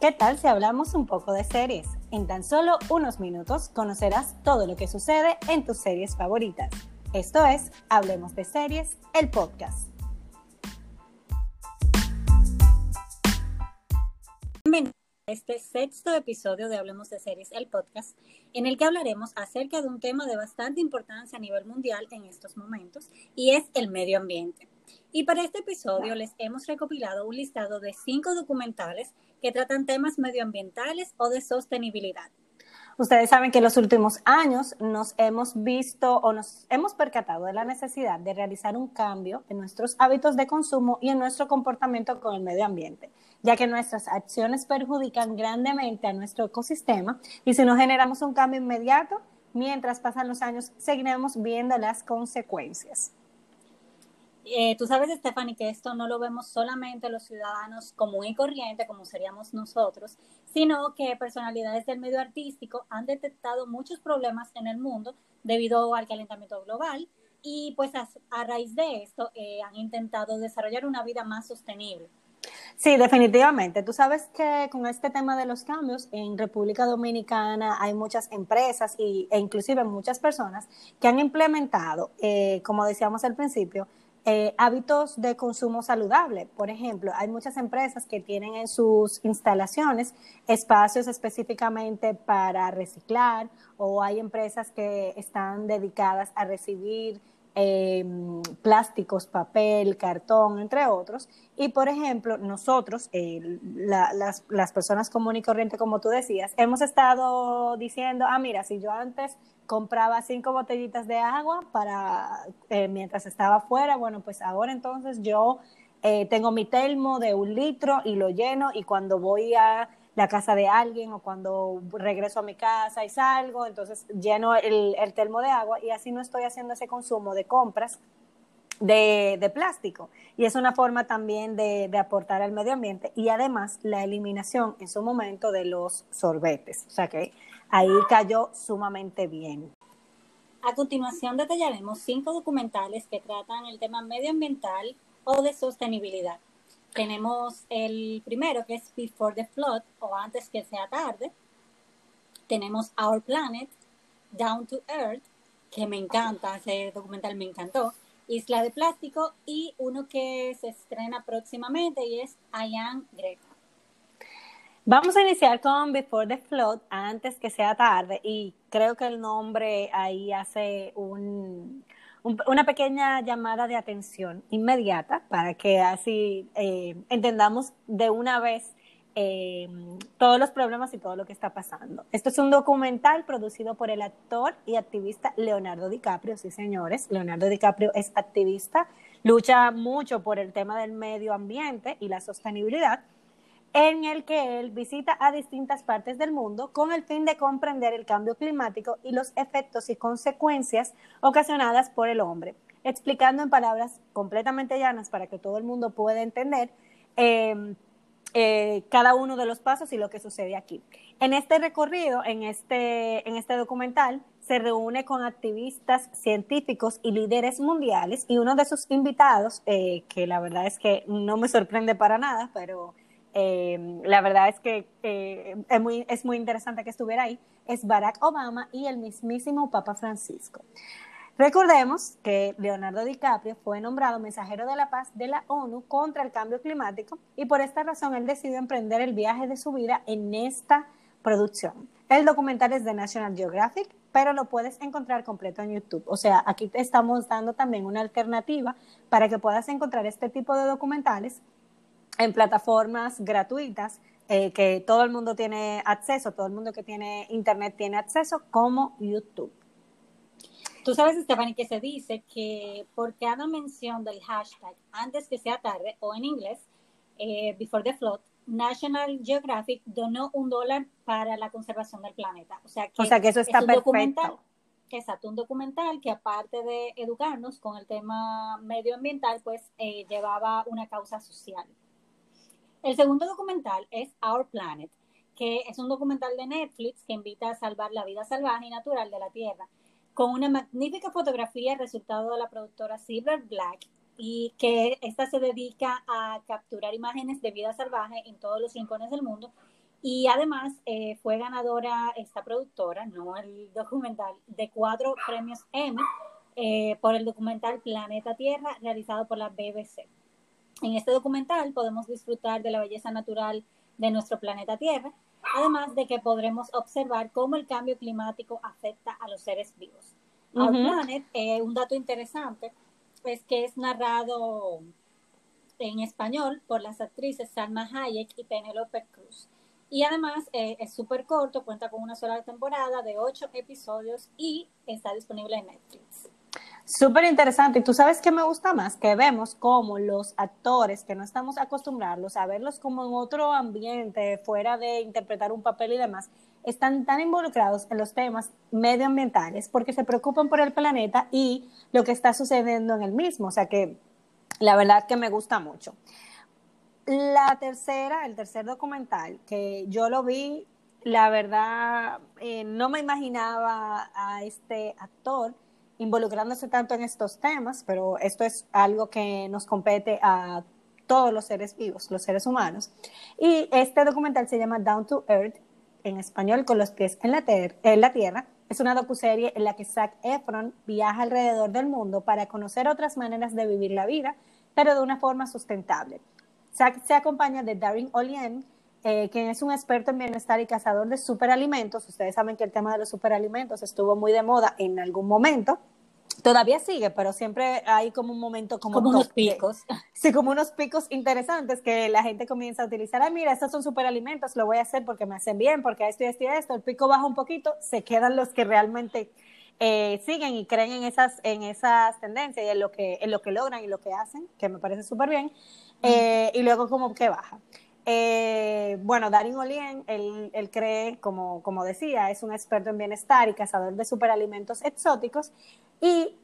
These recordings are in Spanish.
¿Qué tal si hablamos un poco de series? En tan solo unos minutos conocerás todo lo que sucede en tus series favoritas. Esto es Hablemos de Series, el podcast. Bienvenidos a este sexto episodio de Hablemos de Series, el podcast, en el que hablaremos acerca de un tema de bastante importancia a nivel mundial en estos momentos, y es el medio ambiente. Y para este episodio les hemos recopilado un listado de cinco documentales que tratan temas medioambientales o de sostenibilidad. Ustedes saben que en los últimos años nos hemos visto o nos hemos percatado de la necesidad de realizar un cambio en nuestros hábitos de consumo y en nuestro comportamiento con el medio ambiente, ya que nuestras acciones perjudican grandemente a nuestro ecosistema y si no generamos un cambio inmediato, mientras pasan los años, seguiremos viendo las consecuencias. Eh, tú sabes, Stephanie, que esto no lo vemos solamente los ciudadanos común y corriente, como seríamos nosotros, sino que personalidades del medio artístico han detectado muchos problemas en el mundo debido al calentamiento global y pues a, raíz de esto eh, han intentado desarrollar una vida más sostenible. Sí, definitivamente. Tú sabes que con este tema de los cambios en República Dominicana hay muchas empresas y, e inclusive muchas personas que han implementado, eh, como decíamos al principio, eh, hábitos de consumo saludable. Por ejemplo, hay muchas empresas que tienen en sus instalaciones espacios específicamente para reciclar o hay empresas que están dedicadas a recibir em, plásticos, papel, cartón, entre otros. Y, por ejemplo, nosotros, eh, las, las personas comunes y corrientes, como tú decías, hemos estado diciendo, ah, mira, si yo antes compraba cinco botellitas de agua para eh, mientras estaba afuera. Bueno, pues ahora entonces yo eh, tengo mi termo de un litro y lo lleno y cuando voy a la casa de alguien o cuando regreso a mi casa y salgo, entonces lleno el, el termo de agua y así no estoy haciendo ese consumo de compras de, de, plástico. Y es una forma también de, de, aportar al medio ambiente y además la eliminación en su momento de los sorbetes. O sea que ahí cayó sumamente bien. A continuación detallaremos cinco documentales que tratan el tema medioambiental o de sostenibilidad. Tenemos el primero que es Before the Flood o Antes que sea tarde. Tenemos Our Planet, Down to Earth, que me encanta, ese documental me encantó. Isla de Plástico y uno que se estrena próximamente y es I Am Greta. Vamos a iniciar con Before the Flood, antes que sea tarde, y creo que el nombre ahí hace un, una pequeña llamada de atención inmediata para que así eh, entendamos de una vez eh, todos los problemas y todo lo que está pasando. Esto es un documental producido por el actor y activista Leonardo DiCaprio, sí señores, Leonardo DiCaprio es activista, lucha mucho por el tema del medio ambiente y la sostenibilidad en el que él visita a distintas partes del mundo con el fin de comprender el cambio climático y los efectos y consecuencias ocasionadas por el hombre, explicando en palabras completamente llanas para que todo el mundo pueda entender em, eh, cada uno de los pasos y lo que sucede aquí. En este recorrido, en este, en este documental, se reúne con activistas científicos y líderes mundiales y uno de sus invitados, eh, que la verdad es que no me sorprende para nada, pero eh, la verdad es que eh, es, muy, es muy interesante que estuviera ahí, es Barack Obama y el mismísimo Papa Francisco. Recordemos que Leonardo DiCaprio fue nombrado mensajero de la paz de la ONU contra el cambio climático y por esta razón él decidió emprender el viaje de su vida en esta producción. El documental es de National Geographic, pero lo puedes encontrar completo en YouTube. O sea, aquí te estamos dando también una alternativa para que puedas encontrar este tipo de documentales en plataformas gratuitas eh, que todo el mundo tiene acceso, todo el mundo que tiene internet tiene acceso, como YouTube. Tú sabes, Stephanie, que se dice que por cada mención del hashtag antes que sea tarde, o en inglés, eh, Before the Flood, National Geographic donó un dólar para la conservación del planeta. O sea que, o sea que eso está es un Documental, exacto, un documental que aparte de educarnos con el tema medioambiental, pues eh, llevaba una causa social. El segundo documental es Our Planet, que es un documental de Netflix que invita a salvar la vida salvaje y natural de la Tierra, con una magnífica fotografía resultado de la productora Silver Black y que esta se dedica a capturar imágenes de vida salvaje en todos los rincones del mundo Y además eh, fue ganadora esta productora, no el documental, de cuatro premios Emmy eh, por el documental Planeta Tierra realizado por la BBC. En este documental podemos disfrutar de la belleza natural de nuestro planeta Tierra, además de que podremos observar cómo el cambio climático afecta a los seres vivos. Our Planet, eh, un dato interesante, es que es narrado en español por las actrices Salma Hayek y Penelope Cruz. Y además eh, es súper corto, cuenta con una sola temporada de ocho episodios y está disponible en Netflix. Súper interesante. Y tú sabes que me gusta más que vemos como los actores que no estamos acostumbrados a verlos como en otro ambiente, fuera de interpretar un papel y demás, están tan involucrados en los temas medioambientales porque se preocupan por el planeta y lo que está sucediendo en el mismo. O sea que la verdad que me gusta mucho. La tercera, el tercer documental que yo lo vi, la verdad eh, no me imaginaba a este actor involucrándose tanto en estos temas, pero esto es algo que nos compete a todos los seres vivos, los seres humanos. Y este documental se llama Down to Earth, en español, con los pies en la, en la tierra. Es una docuserie en la que Zac Efron viaja alrededor del mundo para conocer otras maneras de vivir la vida, pero de una forma sustentable. Zac se acompaña de Darin Olien, eh, quien es un experto en bienestar y cazador de superalimentos. Ustedes saben que el tema de los superalimentos estuvo muy de moda en algún momento. Todavía sigue, pero siempre hay como un momento como, como unos picos. Sí, como unos picos interesantes que la gente comienza a utilizar. Ah, mira, estos son superalimentos, lo voy a hacer porque me hacen bien, porque esto y esto y esto. El pico baja un poquito, se quedan los que realmente eh, siguen y creen en esas, en esas tendencias y en lo, que, en lo que logran y lo que hacen, que me parece súper bien. Eh, y luego como que baja. Eh, bueno, Darin Olien, él, él, cree, como, como decía, es un experto en bienestar y cazador de superalimentos exóticos. Y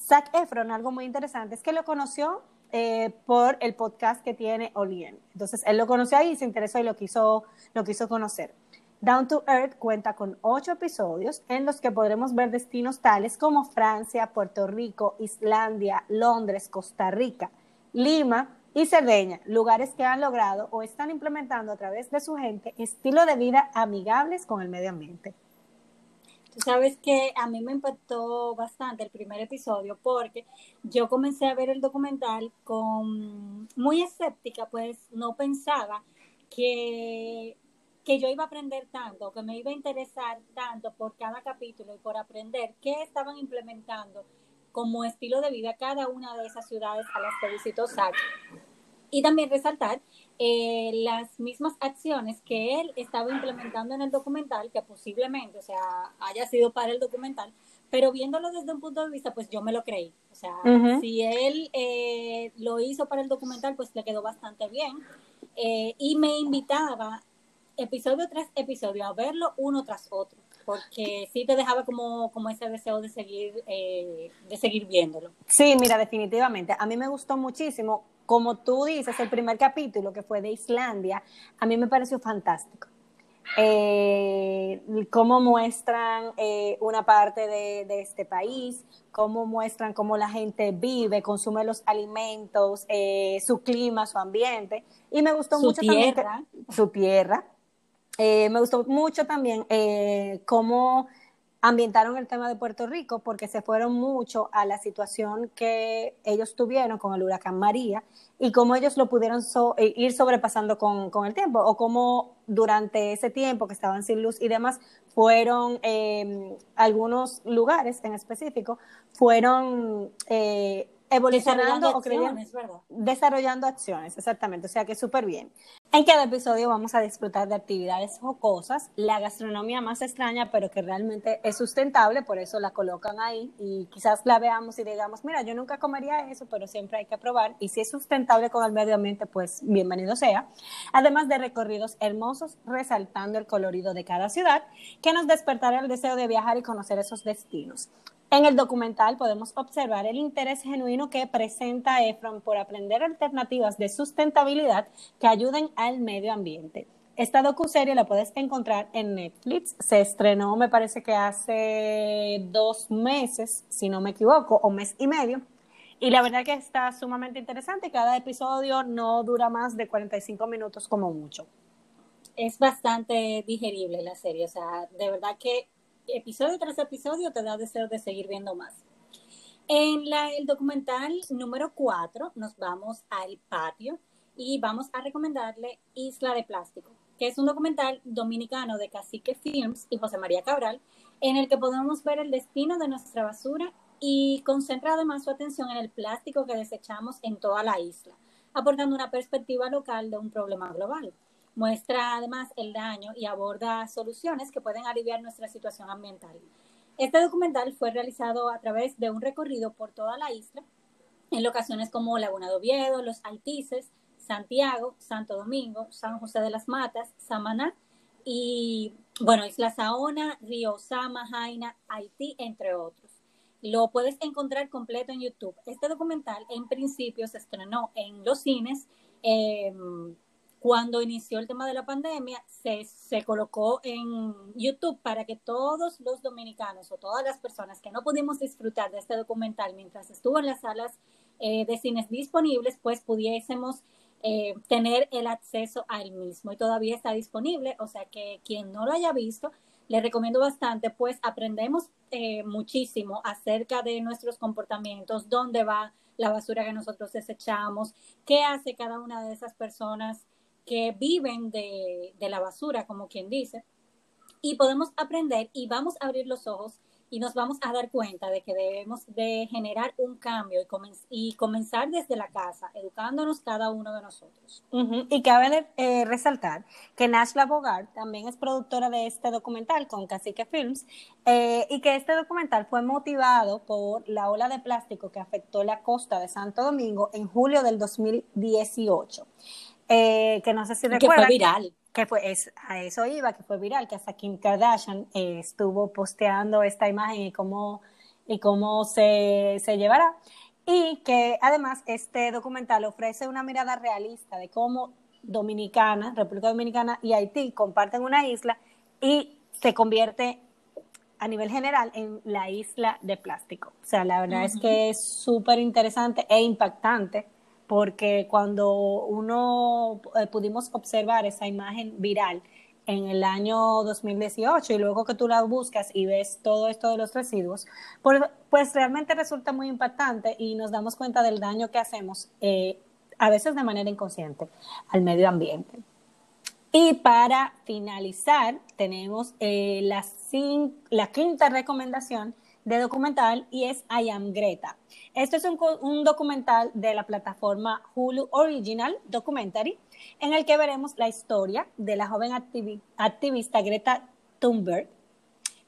Zac Efron, algo muy interesante, es que lo conoció eh, por el podcast que tiene Olien. Entonces, él lo conoció ahí, se interesó y lo quiso, lo quiso conocer. Down to Earth cuenta con ocho episodios en los que podremos ver destinos tales como Francia, Puerto Rico, Islandia, Londres, Costa Rica, Lima, y Cerdeña, lugares que han logrado o están implementando a través de su gente estilo de vida amigables con el medio ambiente. Tú sabes que a mí me impactó bastante el primer episodio porque yo comencé a ver el documental con muy escéptica, pues no pensaba que, que yo iba a aprender tanto, que me iba a interesar tanto por cada capítulo y por aprender qué estaban implementando como estilo de vida cada una de esas ciudades a las que visitó Sacha. Y también resaltar eh, las mismas acciones que él estaba implementando en el documental, que posiblemente, o sea, haya sido para el documental, pero viéndolo desde un punto de vista, pues yo me lo creí. O sea, si él eh, lo hizo para el documental, pues le quedó bastante bien. Eh, y me invitaba episodio tras episodio a verlo uno tras otro porque sí te dejaba como, como ese deseo de seguir, eh, de seguir viéndolo. Sí, mira, definitivamente. A mí me gustó muchísimo. Como tú dices, el primer capítulo que fue de Islandia, a mí me pareció fantástico. Eh, cómo muestran eh, una parte de, de, este país, cómo muestran cómo la gente vive, consume los alimentos, su clima, su ambiente. Y me gustó mucho también su tierra, eh, me gustó mucho también eh, cómo ambientaron el tema de Puerto Rico porque se fueron mucho a la situación que ellos tuvieron con el huracán María y cómo ellos lo pudieron eh, ir sobrepasando con, con, el tiempo o cómo durante ese tiempo que estaban sin luz y demás fueron algunos lugares en específico fueron evolucionando o acciones, desarrollando acciones, exactamente, o sea que súper bien. En cada episodio vamos a disfrutar de actividades o cosas, la gastronomía más extraña, pero que realmente es sustentable, por eso la colocan ahí y quizás la veamos y digamos, mira, yo nunca comería eso, pero siempre hay que probar y si es sustentable con el medio ambiente, pues bienvenido sea. Además de recorridos hermosos resaltando el colorido de cada ciudad, que nos despertará el deseo de viajar y conocer esos destinos. En el documental podemos observar el interés genuino que presenta Efron por aprender alternativas de sustentabilidad que ayuden al medio ambiente. Esta docuserie la puedes encontrar en Netflix. Se estrenó, me parece que hace dos meses, si no me equivoco, o mes y medio. Y la verdad que está sumamente interesante. Cada episodio no dura más de 45 minutos como mucho. es bastante digerible la serie, o sea, de verdad que episodio tras episodio te da deseo de seguir viendo más. En la, el documental número 4 nos vamos al patio y vamos a recomendarle Isla de Plástico, que es un documental dominicano de Cacique Films y José María Cabral, en el que podemos ver el destino de nuestra basura y concentra además su atención en el plástico que desechamos en toda la isla, aportando una perspectiva local de un problema global. Muestra además el daño y aborda soluciones que pueden aliviar nuestra situación ambiental. Este documental fue realizado a través de un recorrido por toda la isla, en locaciones como Laguna de Oviedo, Los Altices, Santiago, Santo Domingo, San José de las Matas, Samaná y, bueno, Isla Saona, Río Sama, Jaina, Haití, entre otros. Lo puedes encontrar completo en YouTube. Este documental en principio se estrenó en los cines. Eh, cuando inició el tema de la pandemia, se, se, colocó en YouTube para que todos los dominicanos o todas las personas que no pudimos disfrutar de este documental mientras estuvo en las salas eh, de cines disponibles, pues pudiésemos eh, tener el acceso al mismo. Y todavía está disponible, o sea que quien no lo haya visto, le recomiendo bastante, pues aprendemos eh, muchísimo acerca de nuestros comportamientos, dónde va la basura que nosotros desechamos, qué hace cada una de esas personas que viven de, de la basura, como quien dice, y podemos aprender y vamos a abrir los ojos y nos vamos a dar cuenta de que debemos de generar un cambio y, comenzar desde la casa, educándonos cada uno de nosotros. Y cabe eh, resaltar que Nashla Bogart también es productora de este documental con Cacique Films eh, y que este documental fue motivado por la ola de plástico que afectó la costa de Santo Domingo en julio del 2018. Eh, que no sé si recuerdan. Que fue viral. Que fue, es, a eso iba, que fue viral, que hasta Kim Kardashian eh, estuvo posteando esta imagen y cómo, y cómo se, se llevará. Y que además este documental ofrece una mirada realista de cómo Dominicana, República Dominicana y Haití comparten una isla y se convierte a nivel general en la isla de plástico. O sea, la verdad es que es súper interesante e impactante porque cuando uno eh, pudimos observar esa imagen viral en el año 2018 y luego que tú la buscas y ves todo esto de los residuos, pues, pues realmente resulta muy impactante y nos damos cuenta del daño que hacemos, eh, a veces de manera inconsciente, al medio ambiente. Y para finalizar, tenemos eh, la, la quinta recomendación de documental y es I Am Greta. Esto es un, documental de la plataforma Hulu Original Documentary en el que veremos la historia de la joven activista Greta Thunberg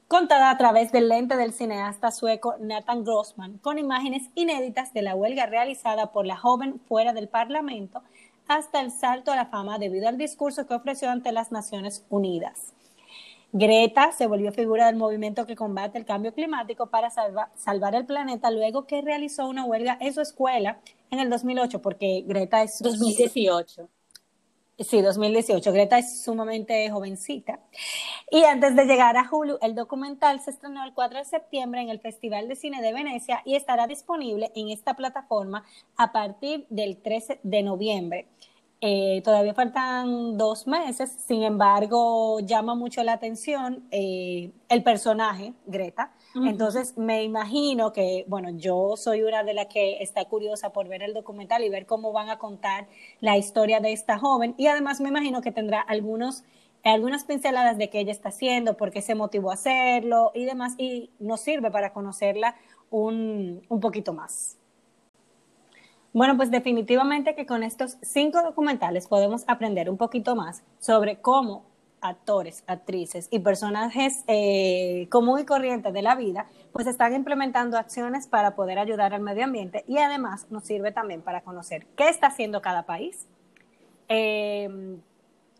contada a través del lente del cineasta sueco Nathan Grossman, con imágenes inéditas de la huelga realizada por la joven fuera del Parlamento hasta el salto a la fama debido al discurso que ofreció ante las Naciones Unidas. Greta se volvió figura del movimiento que combate el cambio climático para salvar el planeta luego que realizó una huelga en su escuela en el 2008, porque Greta es... 2018. Sí, 2018. Greta es sumamente jovencita. Y antes de llegar a Hulu, el documental se estrenó el 4 de septiembre en el Festival de Cine de Venecia y estará disponible en esta plataforma a partir del 13 de noviembre. Eh, todavía faltan dos meses, sin embargo, llama mucho la atención eh, el personaje, Greta. Entonces, me imagino que, bueno, yo soy una de las que está curiosa por ver el documental y ver cómo van a contar la historia de esta joven. Y además me imagino que tendrá algunos, algunas pinceladas de qué ella está haciendo, por qué se motivó a hacerlo y demás. Y nos sirve para conocerla un, un poquito más. Bueno, pues definitivamente que con estos cinco documentales podemos aprender un poquito más sobre cómo actores, actrices y personajes eh, común y corrientes de la vida, pues están implementando acciones para poder ayudar al medio ambiente y además nos sirve también para conocer qué está haciendo cada país, eh,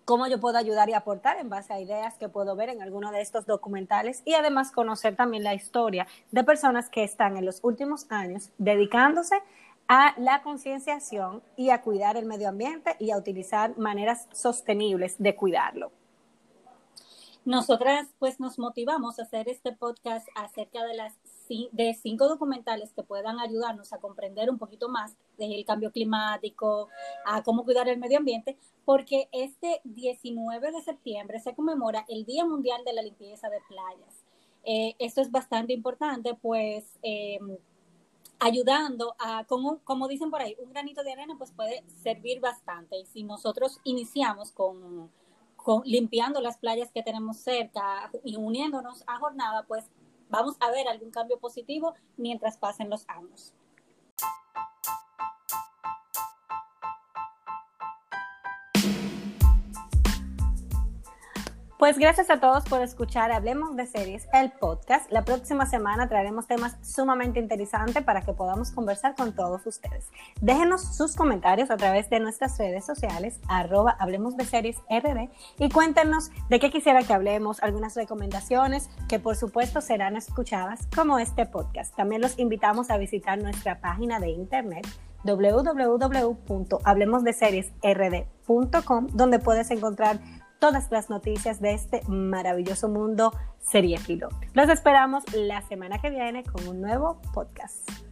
cómo yo puedo ayudar y aportar en base a ideas que puedo ver en alguno de estos documentales y además conocer también la historia de personas que están en los últimos años dedicándose a la concienciación y a cuidar el medio ambiente y a utilizar maneras sostenibles de cuidarlo. Nosotras pues nos motivamos a hacer este podcast acerca de las de cinco documentales que puedan ayudarnos a comprender un poquito más del cambio climático, a cómo cuidar el medio ambiente, porque este 19 de septiembre se conmemora el Día Mundial de la Limpieza de Playas. Eh, esto es bastante importante, pues eh, ayudando a, como, como dicen por ahí, un granito de arena pues puede servir bastante. Y si nosotros iniciamos con, con limpiando las playas que tenemos cerca y uniéndonos a jornada, pues vamos a ver algún cambio positivo mientras pasen los años. Pues gracias a todos por escuchar Hablemos de Series, el podcast. La próxima semana traeremos temas sumamente interesantes para que podamos conversar con todos ustedes. Déjenos sus comentarios a través de nuestras redes sociales, arroba Hablemos de Series RD, y cuéntenos de qué quisiera que hablemos, algunas recomendaciones que por supuesto serán escuchadas como este podcast. También los invitamos a visitar nuestra página de internet www.hablemosdeseriesrd.com donde puedes encontrar todas las noticias de este maravilloso mundo seriéfilo. Los esperamos la semana que viene con un nuevo podcast.